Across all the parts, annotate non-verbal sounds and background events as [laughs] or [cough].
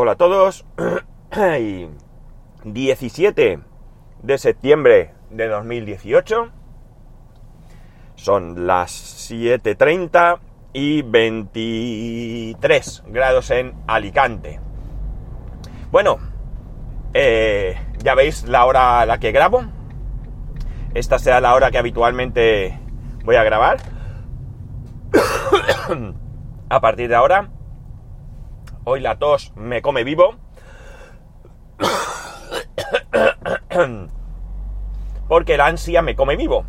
Hola a todos. [clears throat] 17 de septiembre de 2018. Son las 7.30 y 23 grados en Alicante. Bueno, eh, ya veis la hora a la que grabo. Esta será la hora que habitualmente voy a grabar. [clears throat] a partir de ahora Hoy la tos me come vivo. Porque la ansia me come vivo.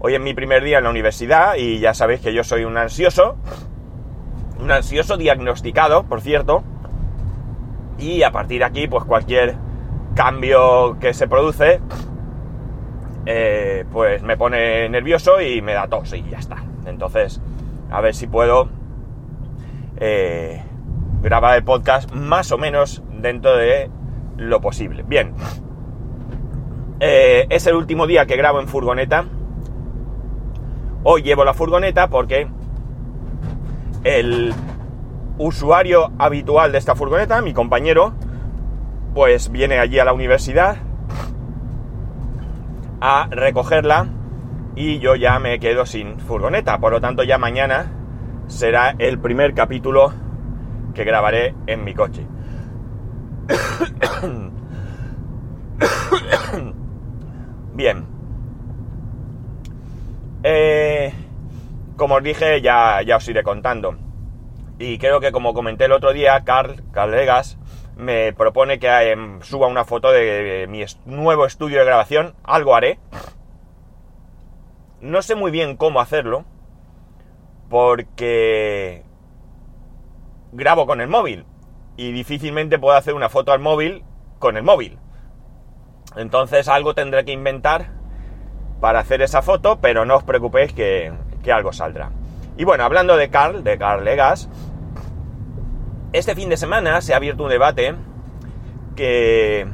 Hoy es mi primer día en la universidad y ya sabéis que yo soy un ansioso. Un ansioso diagnosticado, por cierto. Y a partir de aquí, pues cualquier cambio que se produce, eh, pues me pone nervioso y me da tos y ya está. Entonces, a ver si puedo eh, grabar el podcast más o menos dentro de lo posible. Bien, eh, es el último día que grabo en furgoneta. Hoy llevo la furgoneta porque el usuario habitual de esta furgoneta, mi compañero, pues viene allí a la universidad a recogerla y yo ya me quedo sin furgoneta. Por lo tanto, ya mañana será el primer capítulo que grabaré en mi coche. Bien. Eh, como os dije, ya, ya os iré contando. Y creo que como comenté el otro día, Carl, Carl me propone que em, suba una foto de mi nuevo estudio de grabación. Algo haré. No sé muy bien cómo hacerlo porque grabo con el móvil y difícilmente puedo hacer una foto al móvil con el móvil. Entonces algo tendré que inventar para hacer esa foto, pero no os preocupéis que, algo saldrá. Y bueno, hablando de Carl, de Carl Legas, este fin de semana se ha abierto un debate que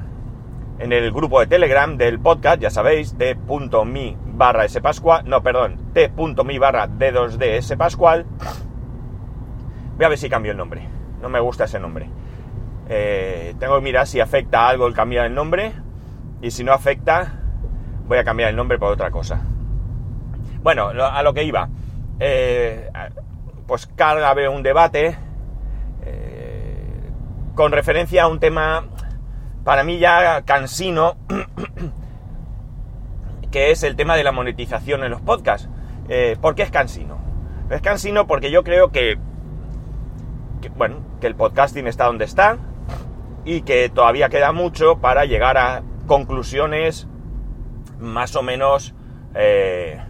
en el grupo de Telegram del podcast, ya sabéis, t.me barra spascual, no, perdón, t.me barra d2d pascual. Voy a ver si cambio el nombre, no me gusta ese nombre. Eh, tengo que mirar si afecta algo el cambiar el nombre y si no afecta, voy a cambiar el nombre por otra cosa. Bueno, a lo que iba. Eh, pues carga un debate eh, con referencia a un tema para mí ya cansino, [coughs] que es el tema de la monetización en los podcasts. Eh, ¿Por qué es cansino? Es cansino porque yo creo que, bueno, que el podcasting está donde está y que todavía queda mucho para llegar a conclusiones más o menos, eh,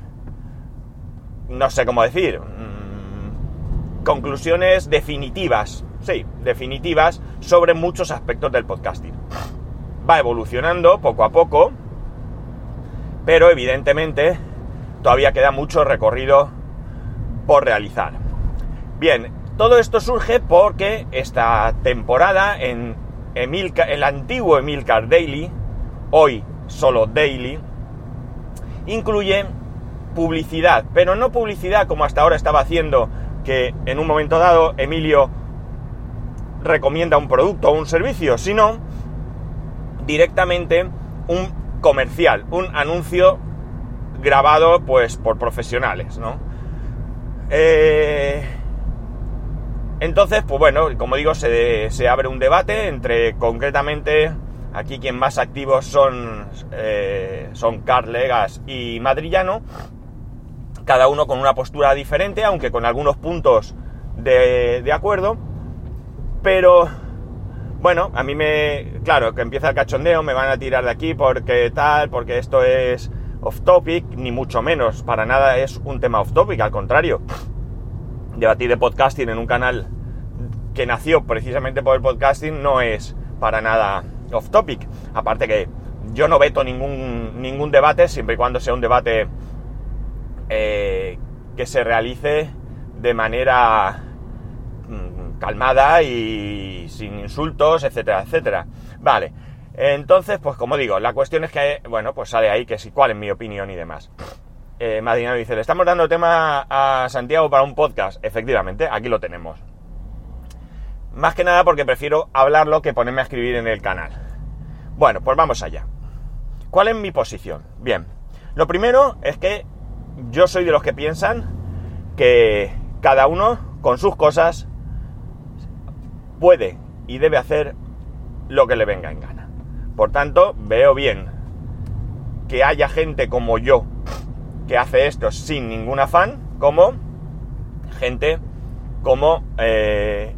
no sé cómo decir, mm, conclusiones definitivas sí, definitivas sobre muchos aspectos del podcasting. Va evolucionando poco a poco, pero evidentemente todavía queda mucho recorrido por realizar. Bien, todo esto surge porque esta temporada en el antiguo Emilcar Daily, hoy solo Daily, incluye publicidad, pero no publicidad como hasta ahora estaba haciendo, que en un momento dado Emilio recomienda un producto o un servicio, sino directamente un comercial, un anuncio grabado pues por profesionales, ¿no? Eh, entonces, pues bueno, como digo, se, abre un debate entre concretamente aquí quien más activos son, eh, son Carl Legas y Madrillano, cada uno con una postura diferente, aunque con algunos puntos de, de acuerdo. Pero, bueno, a mí me... Claro, que empieza el cachondeo, me van a tirar de aquí porque tal, porque esto es off topic, ni mucho menos, para nada es un tema off topic, al contrario. Debatir de podcasting en un canal que nació precisamente por el podcasting no es para nada off topic. Aparte que yo no veto ningún, ningún debate, siempre y cuando sea un debate eh, que se realice de manera calmada y sin insultos, etcétera, etcétera. Vale, entonces, pues como digo, la cuestión es que, bueno, pues sale ahí que sí, cuál es mi opinión y demás. Eh, dice, le estamos dando tema a Santiago para un podcast. Efectivamente, aquí lo tenemos. Más que nada porque prefiero hablarlo que ponerme a escribir en el canal. Bueno, pues vamos allá. ¿Cuál es mi posición? Bien, lo primero es que yo soy de los que piensan que cada uno con sus cosas puede y debe hacer lo que le venga en gana. Por tanto, veo bien que haya gente como yo que hace esto sin ningún afán, como gente como eh,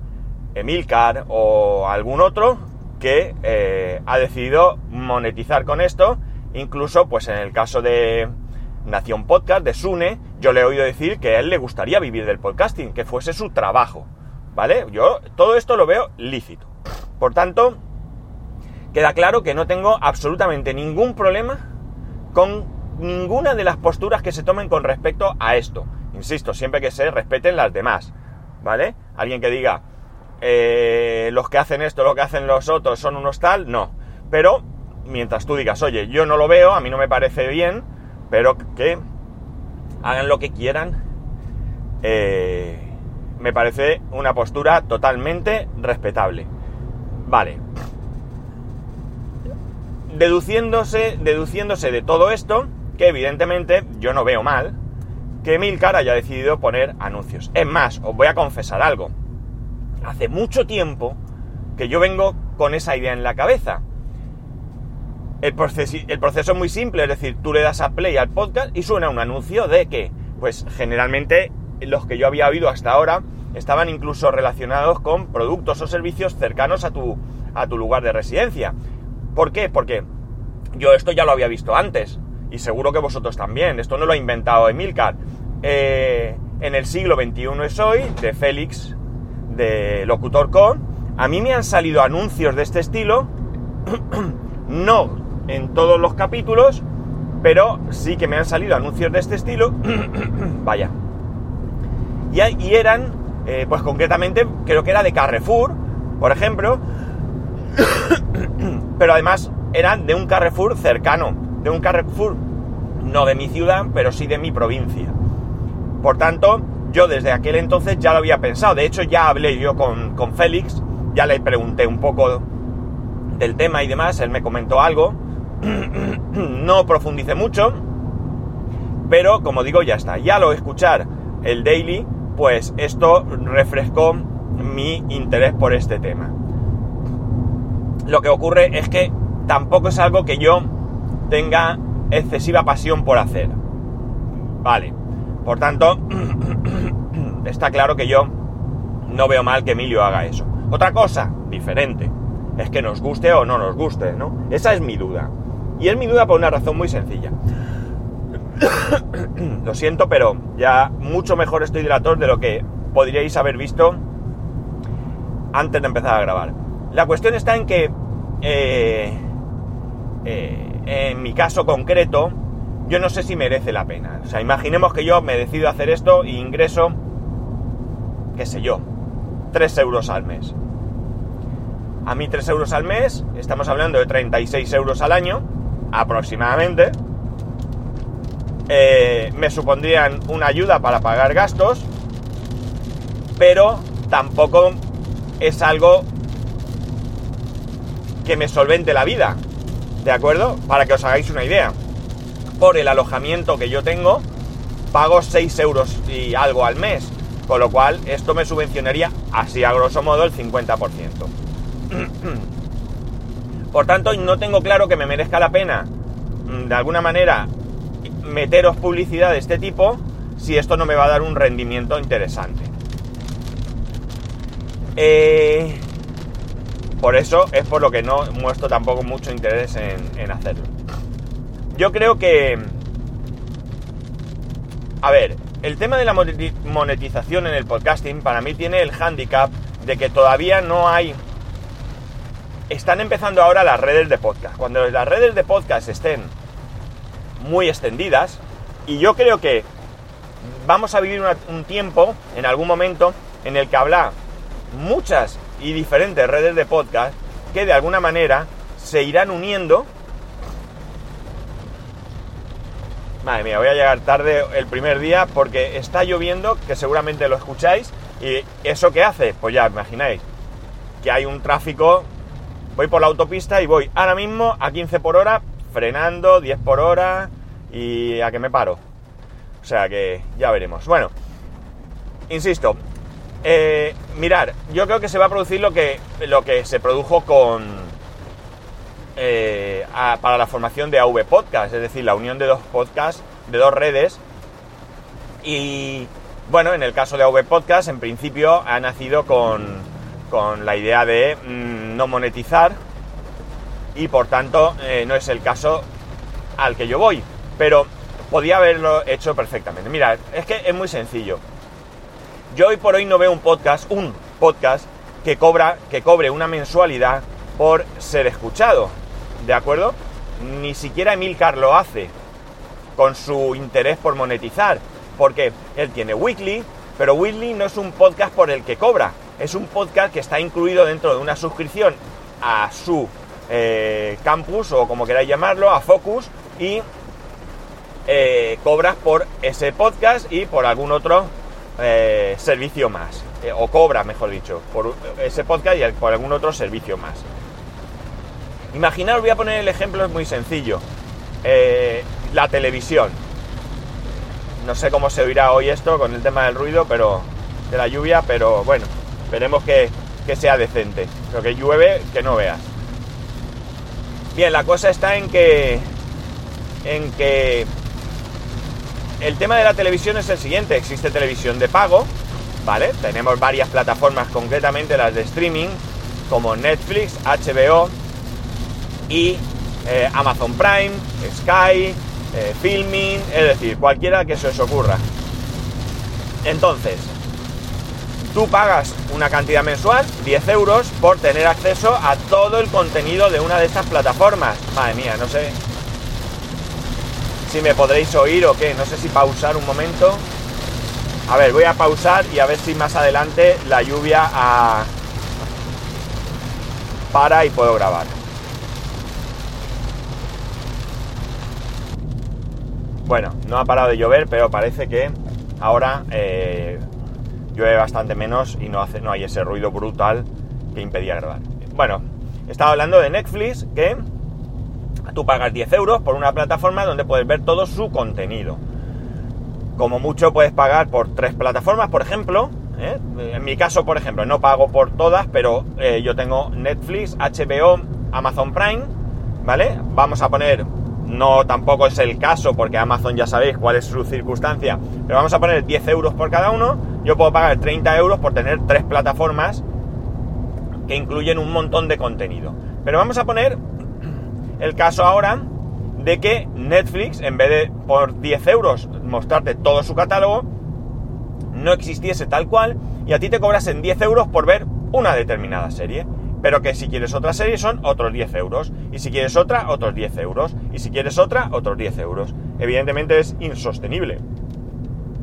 Emilcar o algún otro que eh, ha decidido monetizar con esto. Incluso, pues en el caso de Nación Podcast, de Sune, yo le he oído decir que a él le gustaría vivir del podcasting, que fuese su trabajo. ¿Vale? Yo todo esto lo veo lícito. Por tanto, queda claro que no tengo absolutamente ningún problema con ninguna de las posturas que se tomen con respecto a esto. Insisto, siempre que se respeten las demás. ¿Vale? Alguien que diga, eh, los que hacen esto, lo que hacen los otros son unos tal, no. Pero mientras tú digas, oye, yo no lo veo, a mí no me parece bien, pero que hagan lo que quieran, eh, me parece una postura totalmente respetable. Vale. Deduciéndose, deduciéndose de todo esto, que evidentemente yo no veo mal, que Milcar haya decidido poner anuncios. Es más, os voy a confesar algo. Hace mucho tiempo que yo vengo con esa idea en la cabeza. El proceso, el proceso es muy simple, es decir, tú le das a play al podcast y suena un anuncio de que, pues generalmente los que yo había oído hasta ahora estaban incluso relacionados con productos o servicios cercanos a tu, a tu lugar de residencia. ¿Por qué? Porque yo esto ya lo había visto antes, y seguro que vosotros también, esto no lo ha inventado Emilcar. Eh, en el siglo XXI es hoy, de Félix, de Locutor a mí me han salido anuncios de este estilo, [clears throat] no en todos los capítulos, pero sí que me han salido anuncios de este estilo, [clears throat] vaya. Y, y eran eh, pues concretamente creo que era de Carrefour, por ejemplo, [clears throat] pero además eran de un Carrefour cercano, de un Carrefour no de mi ciudad, pero sí de mi provincia. Por tanto, yo desde aquel entonces ya lo había pensado, de hecho ya hablé yo con, con Félix, ya le pregunté un poco del tema y demás, él me comentó algo, [clears throat] no profundicé mucho, pero como digo, ya está, ya lo escuchar el daily pues esto refrescó mi interés por este tema. Lo que ocurre es que tampoco es algo que yo tenga excesiva pasión por hacer. Vale. Por tanto, [clears throat] está claro que yo no veo mal que Emilio haga eso. Otra cosa diferente es que nos guste o no nos guste, ¿no? Esa es mi duda. Y es mi duda por una razón muy sencilla. [clears throat] Lo siento, pero ya mucho mejor estoy de la tos de lo que podríais haber visto antes de empezar a grabar. La cuestión está en que, eh, eh, en mi caso concreto, yo no sé si merece la pena. O sea, imaginemos que yo me decido hacer esto e ingreso, qué sé yo, 3 euros al mes. A mí 3 euros al mes, estamos hablando de 36 euros al año, aproximadamente. Eh, me supondrían una ayuda para pagar gastos, pero tampoco es algo que me solvente la vida, ¿de acuerdo? Para que os hagáis una idea. Por el alojamiento que yo tengo, pago 6 euros y algo al mes, con lo cual esto me subvencionaría así a grosso modo el 50%. [clears throat] Por tanto, no tengo claro que me merezca la pena, mm, de alguna manera, meteros publicidad de este tipo si esto no me va a dar un rendimiento interesante. Eh, por eso es por lo que no muestro tampoco mucho interés en, hacerlo. Yo creo que... A ver, el tema de la monetización en el podcasting para mí tiene el handicap de que todavía no hay... Están empezando ahora las redes de podcast. Cuando las redes de podcast estén muy extendidas y yo creo que vamos a vivir un tiempo, en algún momento, en el que habrá muchas y diferentes redes de podcast que de alguna manera se irán uniendo. Madre mía, voy a llegar tarde el primer día porque está lloviendo, que seguramente lo escucháis, y eso que hace, pues ya imagináis, que hay un tráfico, voy por la autopista y voy ahora mismo a 15 por hora, frenando, 10 por hora y a que me paro. O sea que ya veremos. Bueno, insisto, eh, mirar, yo creo que se va a producir lo que, lo que se produjo con eh, para la formación de AV Podcast, es decir, la unión de dos podcasts, de dos redes. Y bueno, en el caso de AV Podcast, en principio ha nacido con, con la idea de mm, no monetizar y por tanto eh, no es el caso al que yo voy. Pero podía haberlo hecho perfectamente. Mira, es que es muy sencillo. Yo hoy por hoy no veo un podcast, un podcast que cobra, que cobre una mensualidad por ser escuchado. ¿De acuerdo? Ni siquiera Emilcar lo hace con su interés por monetizar. Porque él tiene Weekly, pero Weekly no es un podcast por el que cobra. Es un podcast que está incluido dentro de una suscripción a su eh, campus o como queráis llamarlo, a Focus y eh, cobras por ese podcast y por algún otro eh, servicio más. Eh, o cobras, mejor dicho, por ese podcast y por algún otro servicio más. Imaginaos, voy a poner el ejemplo, es muy sencillo. la televisión. No sé cómo se oirá hoy esto con el tema del ruido, pero de la lluvia, pero bueno, esperemos que, que sea decente. Pero que llueve, que no veas. Bien, la cosa está en que en que el tema de la televisión es el siguiente, existe televisión de pago, ¿vale? Tenemos varias plataformas, concretamente las de streaming, como Netflix, HBO y eh, Amazon Prime, Sky, eh, Filming, es decir, cualquiera que se os ocurra. Entonces, tú pagas una cantidad mensual, 10 euros, por tener acceso a todo el contenido de una de estas plataformas. Madre mía, no sé si me podréis oír o qué. No sé si pausar un momento. A ver, voy a pausar y a ver si más adelante la lluvia para y puedo grabar. Bueno, no ha parado de llover, pero parece que ahora eh, llueve bastante menos y no, hace, no hay ese ruido brutal que impedía grabar. Bueno, estaba hablando de Netflix, que Tú pagas 10 euros por una plataforma donde puedes ver todo su contenido. Como mucho puedes pagar por tres plataformas, por ejemplo. ¿eh? En mi caso, por ejemplo, no pago por todas, pero eh, yo tengo Netflix, HBO, Amazon Prime, ¿vale? Vamos a poner, no tampoco es el caso porque Amazon ya sabéis cuál es su circunstancia, pero vamos a poner 10 euros por cada uno. Yo puedo pagar 30 euros por tener tres plataformas que incluyen un montón de contenido. Pero vamos a poner el caso ahora de que Netflix, en vez de por 10 euros mostrarte todo su catálogo, no existiese tal cual y a ti te cobrasen 10 euros por ver una determinada serie. Pero que si quieres otra serie son otros 10 euros. Y si quieres otra, otros 10 euros. Y si quieres otra, otros 10 euros. Evidentemente es insostenible.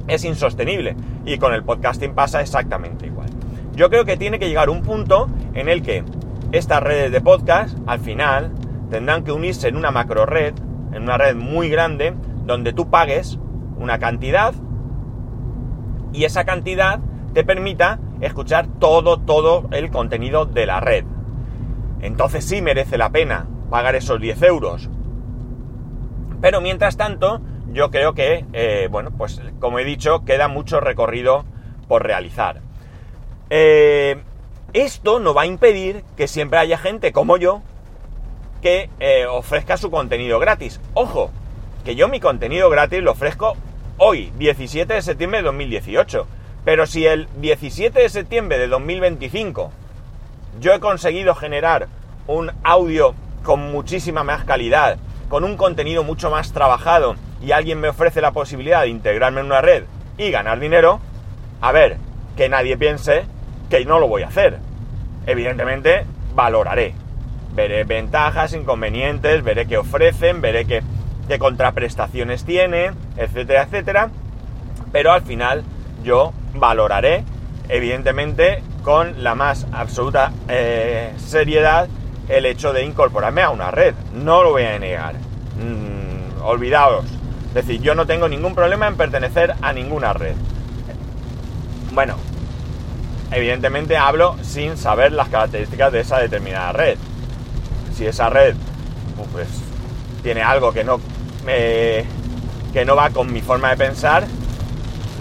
Es insostenible. Y con el podcasting pasa exactamente igual. Yo creo que tiene que llegar un punto en el que estas redes de podcast, al final, tendrán que unirse en una macro red, en una red muy grande, donde tú pagues una cantidad y esa cantidad te permita escuchar todo, todo el contenido de la red. Entonces sí merece la pena pagar esos 10 euros. Pero mientras tanto, yo creo que, eh, bueno, pues como he dicho, queda mucho recorrido por realizar. Eh, esto no va a impedir que siempre haya gente como yo que eh, ofrezca su contenido gratis. Ojo, que yo mi contenido gratis lo ofrezco hoy, 17 de septiembre de 2018. Pero si el 17 de septiembre de 2025 yo he conseguido generar un audio con muchísima más calidad, con un contenido mucho más trabajado y alguien me ofrece la posibilidad de integrarme en una red y ganar dinero, a ver, que nadie piense que no lo voy a hacer. Evidentemente, valoraré veré ventajas, inconvenientes, veré qué ofrecen, veré qué, contraprestaciones tiene, etcétera, etcétera. Pero al final yo valoraré, evidentemente, con la más absoluta eh, seriedad el hecho de incorporarme a una red. No lo voy a negar. Mm, olvidaos. Es decir, yo no tengo ningún problema en pertenecer a ninguna red. Bueno, evidentemente hablo sin saber las características de esa determinada red. Si esa red pues, tiene algo que no, me, que no va con mi forma de pensar,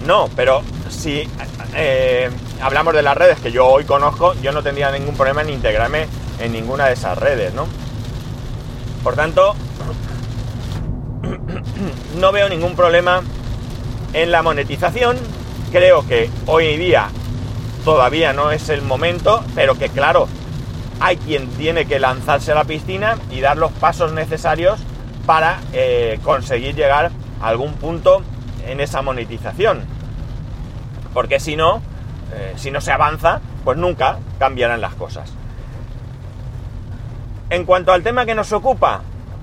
no, pero si eh, hablamos de las redes que yo hoy conozco, yo no tendría ningún problema en integrarme en ninguna de esas redes, ¿no? Por tanto, [clears throat] no veo ningún problema en la monetización. Creo que hoy en día todavía no es el momento, pero que claro, hay quien tiene que lanzarse a la piscina y dar los pasos necesarios para eh, conseguir llegar a algún punto en esa monetización. Porque si no, eh, si no se avanza, pues nunca cambiarán las cosas. En cuanto al tema que nos ocupa,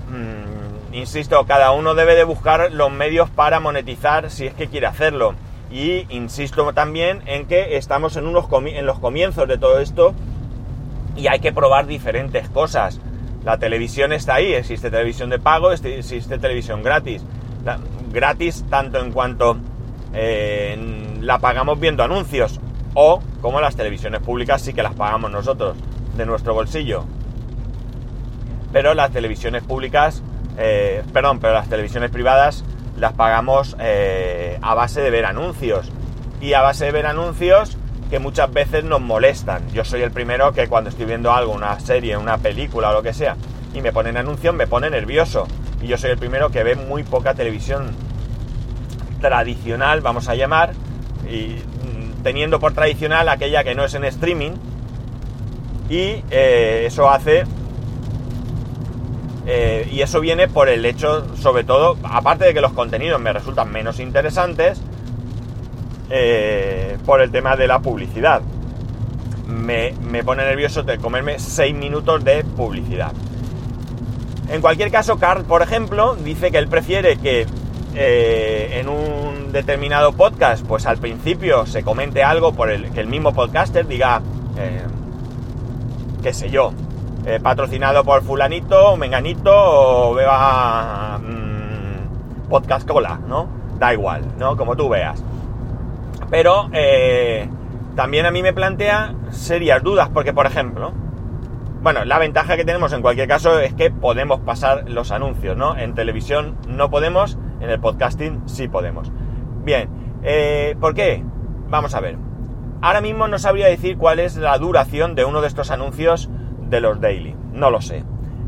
mmm, insisto, cada uno debe de buscar los medios para monetizar si es que quiere hacerlo. Y insisto también en que estamos en, unos en los comienzos de todo esto y hay que probar diferentes cosas. La televisión está ahí, existe televisión de pago, existe televisión gratis. gratis tanto en cuanto eh, la pagamos viendo anuncios o como las televisiones públicas sí que las pagamos nosotros de nuestro bolsillo pero las televisiones públicas, eh, perdón, pero las televisiones privadas las pagamos eh, a base de ver anuncios. Y a base de ver anuncios que muchas veces nos molestan. Yo soy el primero que cuando estoy viendo algo, una serie, una película o lo que sea, y me ponen anuncios, me pone nervioso. Y yo soy el primero que ve muy poca televisión tradicional, vamos a llamar, mm, teniendo por tradicional aquella que no es en streaming. Y eh, eso hace eh, y eso viene por el hecho, sobre todo, aparte de que los contenidos me resultan menos interesantes, eh, por el tema de la publicidad. Me, pone nervioso de comerme 6 minutos de publicidad. En cualquier caso, Carl, por ejemplo, dice que él prefiere que eh, en un determinado podcast, pues al principio se comente algo por el que el mismo podcaster diga, qué sé yo, eh, patrocinado por fulanito, menganito o beba mm, podcast cola, ¿no? Da igual, ¿no? Como tú veas. Pero eh, también a mí me plantea serias dudas porque, por ejemplo, bueno, la ventaja que tenemos en cualquier caso es que podemos pasar los anuncios, ¿no? En televisión no podemos, en el podcasting sí podemos. Bien, eh, ¿por qué? Vamos a ver. Ahora mismo no sabría decir cuál es la duración de uno de estos anuncios de los daily. No lo sé.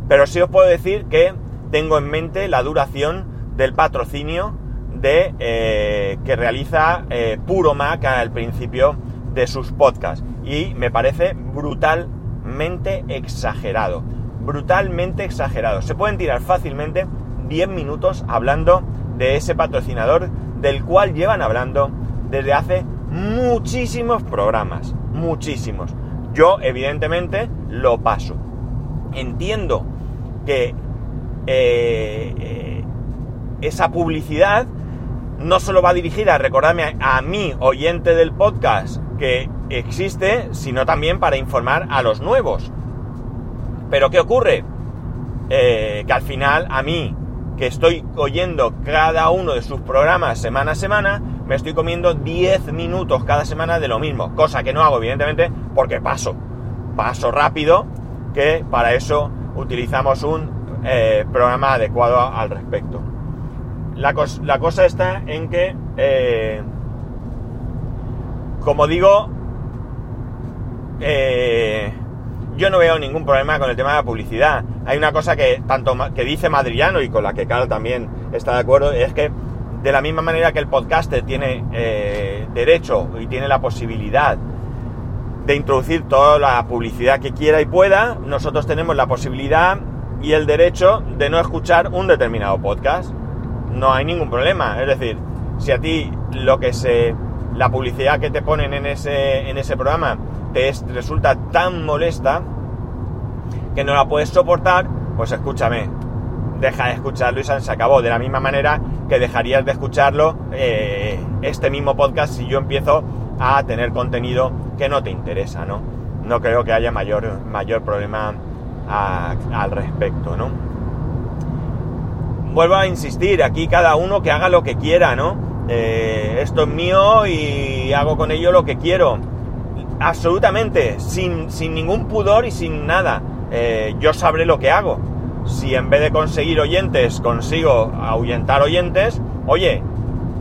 Pero sí os puedo decir que tengo en mente la duración del patrocinio de, eh, que realiza eh, Puro Mac al principio de sus podcasts. Y me parece brutalmente exagerado. Brutalmente exagerado. Se pueden tirar fácilmente 10 minutos hablando de ese patrocinador del cual llevan hablando desde hace muchísimos programas. Muchísimos. Yo, evidentemente, lo paso. Entiendo que eh, esa publicidad no solo va dirigida a recordarme a, mí, oyente del podcast, que existe, sino también para informar a los nuevos. Pero ¿qué ocurre? Eh, que al final a mí, que estoy oyendo cada uno de sus programas semana a semana, me estoy comiendo 10 minutos cada semana de lo mismo, cosa que no hago evidentemente porque paso, paso rápido, que para eso utilizamos un eh, programa adecuado al respecto. La, cosa está en que, eh, como digo, eh, yo no veo ningún problema con el tema de la publicidad. Hay una cosa que tanto que dice Madriano y con la que Carl también está de acuerdo, es que de la misma manera que el podcaster tiene eh, derecho y tiene la posibilidad de introducir toda la publicidad que quiera y pueda, nosotros tenemos la posibilidad y el derecho de no escuchar un determinado podcast. No hay ningún problema. Es decir, si a ti lo que se. la publicidad que te ponen en ese, en ese programa te resulta tan molesta que no la puedes soportar, pues escúchame, deja de escucharlo y se acabó. De la misma manera que dejarías de escucharlo eh, este mismo podcast si yo empiezo a tener contenido que no te interesa, ¿no? No creo que haya mayor, mayor problema al respecto, ¿no? Vuelvo a insistir, aquí cada uno que haga lo que quiera, ¿no? Eh, esto es mío y hago con ello lo que quiero. absolutamente, sin, sin ningún pudor y sin nada. Eh, yo sabré lo que hago. Si en vez de conseguir oyentes consigo ahuyentar oyentes, oye,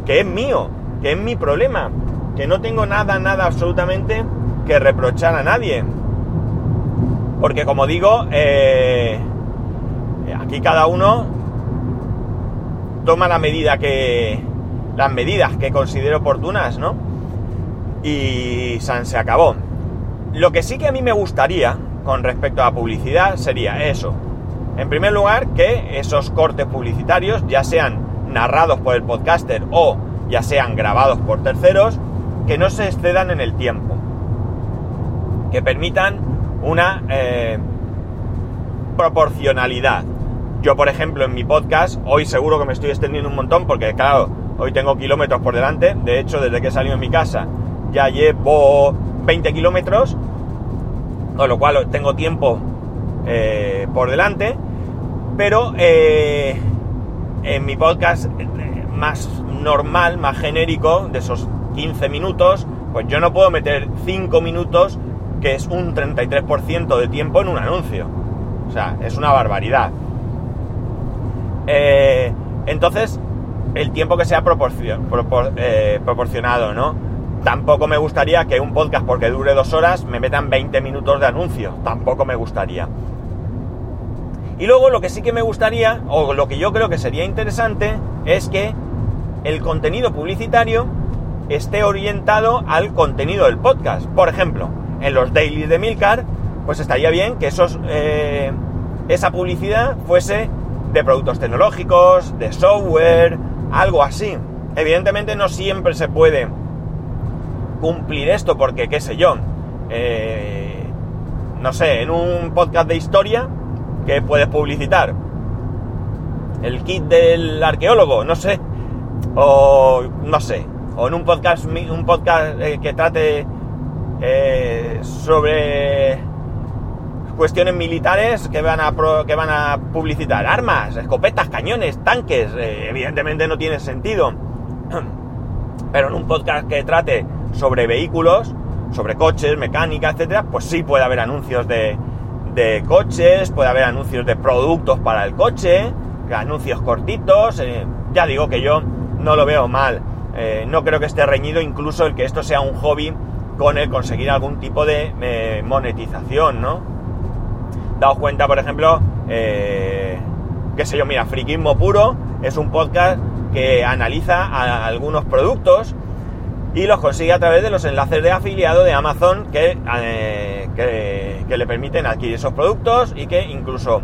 que es mío, que es mi problema, que no tengo nada, nada absolutamente que reprochar a nadie. Porque como digo, eh, aquí cada uno toma la medida que. las medidas que considere oportunas, ¿no? Y San se acabó. Lo que sí que a mí me gustaría con respecto a publicidad sería eso. En primer lugar, que esos cortes publicitarios, ya sean narrados por el podcaster o ya sean grabados por terceros, que no se excedan en el tiempo. Que permitan una eh, proporcionalidad. Yo, por ejemplo, en mi podcast, hoy seguro que me estoy extendiendo un montón porque, claro, hoy tengo kilómetros por delante. De hecho, desde que he salido de mi casa ya llevo 20 kilómetros, con lo cual tengo tiempo eh, por delante. Pero eh, en mi podcast más normal, más genérico, de esos 15 minutos, pues yo no puedo meter 5 minutos, que es un 33% de tiempo en un anuncio. O sea, es una barbaridad. Eh, entonces, el tiempo que sea eh, proporcionado, ¿no? Tampoco me gustaría que un podcast, porque dure dos horas, me metan 20 minutos de anuncio. Tampoco me gustaría. Y luego lo que sí que me gustaría, o lo que yo creo que sería interesante, es que el contenido publicitario esté orientado al contenido del podcast. Por ejemplo, en los dailies de Milcar, pues estaría bien que esos, eh, esa publicidad fuese de productos tecnológicos, de software, algo así. Evidentemente no siempre se puede cumplir esto porque, qué sé yo, eh, no sé, en un podcast de historia que puedes publicitar el kit del arqueólogo, no sé, o no sé, o en un podcast, un podcast eh, que trate eh, sobre cuestiones militares que van a que van a publicitar armas, escopetas, cañones, tanques, eh, evidentemente no tiene sentido. [clears throat] Pero en un podcast que trate sobre vehículos, sobre coches, mecánica, etcétera, pues sí puede haber anuncios de, de coches, puede haber anuncios de productos para el coche, anuncios cortitos. ya digo que yo no lo veo mal. Eh, no creo que esté reñido incluso el que esto sea un hobby con el conseguir algún tipo de eh, monetización, ¿no? Daos cuenta, por ejemplo, eh, qué sé yo, mira, Friquismo Puro es un podcast que analiza algunos productos y los consigue a través de los enlaces de afiliado de Amazon que, que, le permiten adquirir esos productos y que incluso,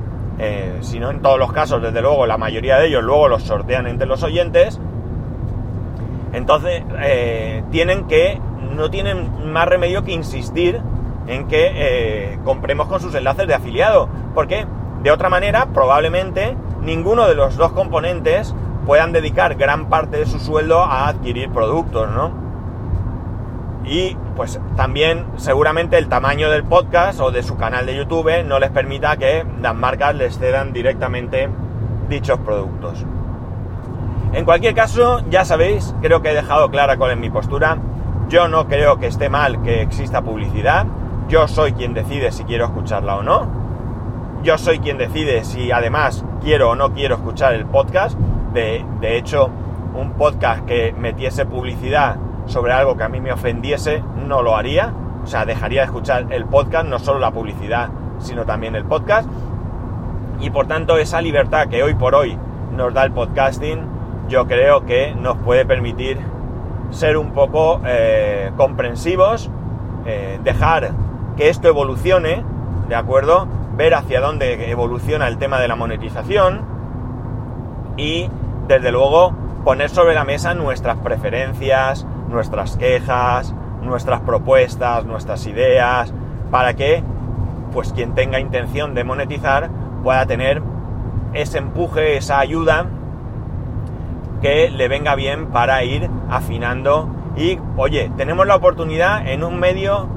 si no en todos los casos, desde luego la mayoría de ellos luego los sortean entre los oyentes entonces, eh, tienen que, no tienen más remedio que insistir en que eh, compremos con sus enlaces de afiliado, porque de otra manera, probablemente ninguno de los dos componentes puedan dedicar gran parte de su sueldo a adquirir productos, ¿no? Y pues también seguramente el tamaño del podcast o de su canal de YouTube no les permita que las marcas les cedan directamente dichos productos. En cualquier caso, ya sabéis, creo que he dejado clara cuál es mi postura. Yo no creo que esté mal que exista publicidad. Yo soy quien decide si quiero escucharla o no. Yo soy quien decide si además quiero o no quiero escuchar el podcast. De, hecho, un podcast que metiese publicidad sobre algo que a mí me ofendiese, no lo haría. O sea, dejaría de escuchar el podcast, no solo la publicidad, sino también el podcast. Y por tanto, esa libertad que hoy por hoy nos da el podcasting, yo creo que nos puede permitir ser un poco eh, comprensivos, eh, dejar que esto evolucione, ¿de acuerdo? Ver hacia dónde evoluciona el tema de la monetización y, desde luego, poner sobre la mesa nuestras preferencias, nuestras quejas, nuestras propuestas, nuestras ideas, para que, pues, quien tenga intención de monetizar pueda tener ese empuje, esa ayuda que le venga bien para ir afinando. Y oye, tenemos la oportunidad en un medio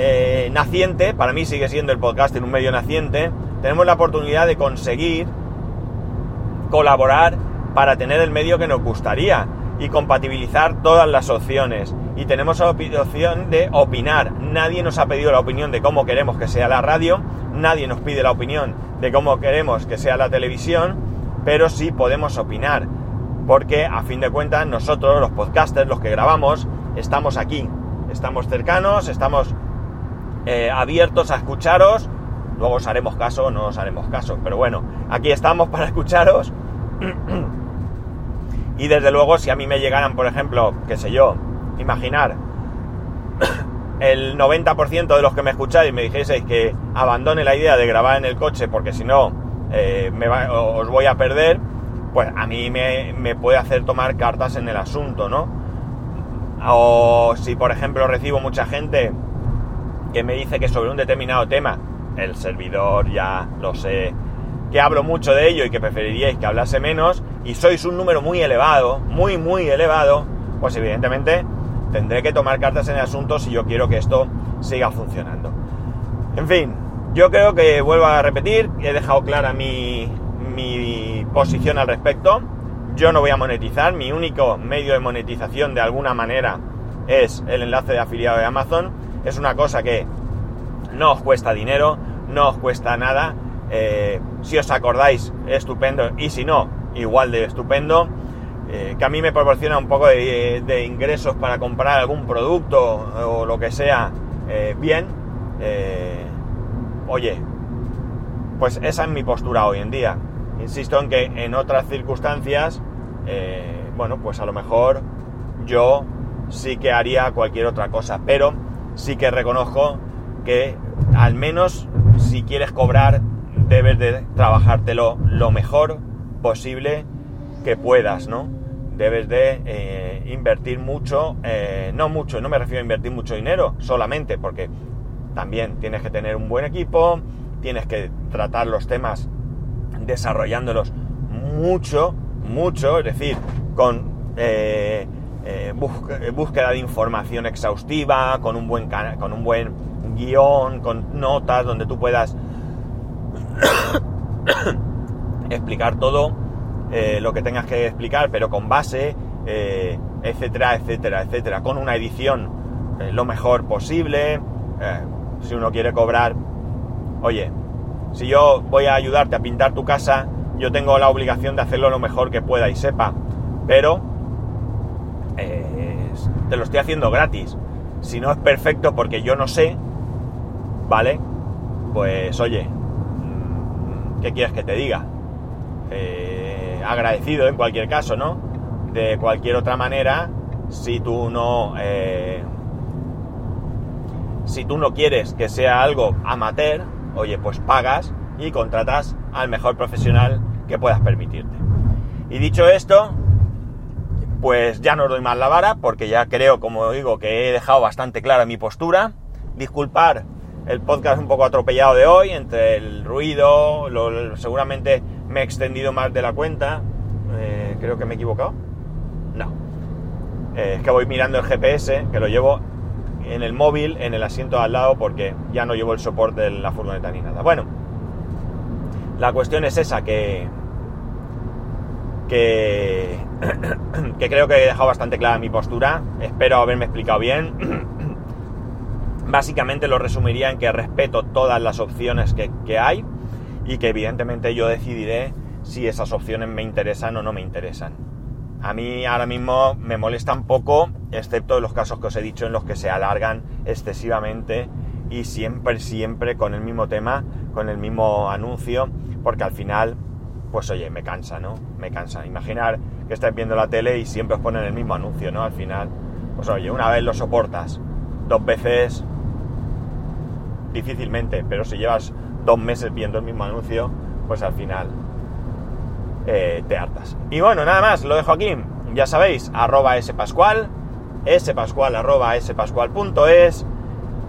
eh, naciente, para mí sigue siendo el podcast en un medio naciente, tenemos la oportunidad de conseguir colaborar para tener el medio que nos gustaría y compatibilizar todas las opciones y tenemos la opción de opinar. Nadie nos ha pedido la opinión de cómo queremos que sea la radio, nadie nos pide la opinión de cómo queremos que sea la televisión, pero sí podemos opinar, porque a fin de cuentas nosotros, los podcasters, los que grabamos, estamos aquí, estamos cercanos, estamos eh, abiertos a escucharos, luego os haremos caso o no os haremos caso, pero bueno, aquí estamos para escucharos. y desde luego, si a mí me llegaran, por ejemplo, qué sé yo, imaginar el 90% de los que me escucháis me dijeseis que abandone la idea de grabar en el coche porque si no eh, os voy a perder, pues a mí me, me, puede hacer tomar cartas en el asunto, ¿no? O si por ejemplo recibo mucha gente que me dice que sobre un determinado tema, el servidor ya lo sé, que hablo mucho de ello y que preferiríais que hablase menos, y sois un número muy elevado, muy muy elevado, pues evidentemente tendré que tomar cartas en el asunto si yo quiero que esto siga funcionando. En fin, yo creo que vuelvo a repetir, he dejado clara mi, mi posición al respecto. Yo no voy a monetizar, mi único medio de monetización de alguna manera es el enlace de afiliado de Amazon. Es una cosa que no os cuesta dinero, no os cuesta nada. Eh, si os acordáis, estupendo. Y si no, igual de estupendo. Eh, que a mí me proporciona un poco de, ingresos para comprar algún producto o lo que sea, eh, bien, oye, pues esa es mi postura hoy en día. Insisto en que en otras circunstancias, bueno, pues a lo mejor yo sí que haría cualquier otra cosa, pero sí que reconozco que al menos si quieres cobrar, debes de trabajártelo lo mejor posible que puedas, ¿no? debes de eh, invertir mucho, eh, no mucho, no me refiero a invertir mucho dinero solamente, porque también tienes que tener un buen equipo, tienes que tratar los temas desarrollándolos mucho, mucho, es decir, con eh, búsqueda de información exhaustiva, con un buen, con un buen guion, con notas donde tú puedas [coughs] explicar todo eh, lo que tengas que explicar, pero con base, eh, etcétera, etcétera, etcétera, con una edición eh, lo mejor posible. si uno quiere cobrar, oye, si yo voy a ayudarte a pintar tu casa, yo tengo la obligación de hacerlo lo mejor que pueda y sepa, pero te lo estoy haciendo gratis. Si no es perfecto porque yo no sé, ¿vale? Pues oye, mm, ¿qué quieres que te diga? agradecido en cualquier caso, ¿no? De cualquier otra manera, si tú no... Eh, si tú no quieres que sea algo amateur, oye, pues pagas y contratas al mejor profesional que puedas permitirte. Y dicho esto, pues ya no doy más la vara, porque ya creo, como digo, que he dejado bastante clara mi postura. Disculpar el podcast un poco atropellado de hoy, entre el ruido, seguramente me he extendido más de la cuenta. Eh, creo que me he equivocado. No. Eh, es que voy mirando el GPS, que lo llevo en el móvil, en el asiento al lado, porque ya no llevo el soporte de la furgoneta ni nada. Bueno, la cuestión es esa, que. que. Que creo que he dejado bastante clara mi postura. Espero haberme explicado bien. Básicamente lo resumiría en que respeto todas las opciones que, que hay y que evidentemente yo decidiré si esas opciones me interesan o no me interesan. A mí ahora mismo me molestan poco, excepto en los casos que os he dicho en los que se alargan excesivamente y siempre, siempre con el mismo tema, con el mismo anuncio, porque al final, pues oye, me cansa, ¿no? Me cansa. Imaginar que estáis viendo la tele y siempre os ponen el mismo anuncio, ¿no? Al final, pues oye, una vez lo soportas, dos veces difícilmente, pero si llevas dos meses viendo el mismo anuncio, pues al final eh, te hartas. Y bueno, nada más, lo dejo aquí. Ya sabéis, arroba spascual, spascual arroba spascual.es,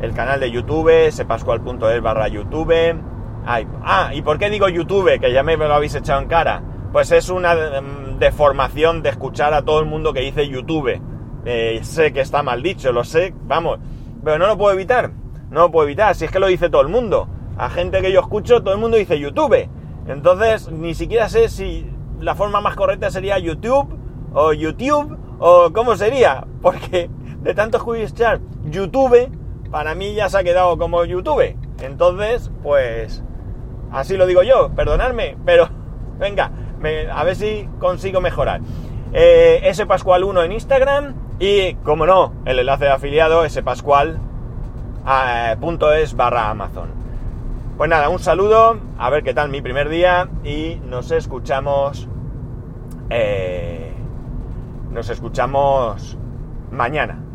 el canal de YouTube, spascual.es barra YouTube. Ah, ¿y por qué digo YouTube? Que ya me lo habéis echado en cara. Pues es una mm, deformación de escuchar a todo el mundo que dice YouTube. Eh, sé que está mal dicho, lo sé, vamos, pero no lo puedo evitar. No lo puedo evitar, si es que lo dice todo el mundo a gente que yo escucho, todo el mundo dice YouTube. Entonces, ni siquiera sé si la forma más correcta sería YouTube o YouTube o cómo sería, [laughs] porque de tanto escuchar YouTube, para mí ya se ha quedado como YouTube. Entonces, pues, así lo digo yo, perdonadme, pero [laughs] venga, a ver si consigo mejorar. Eh, S Pascual 1 en Instagram y, como no, el enlace de afiliado spascual.es eh, barra Amazon. Pues nada, un saludo, a ver qué tal mi primer día y nos escuchamos. Eh, nos escuchamos mañana.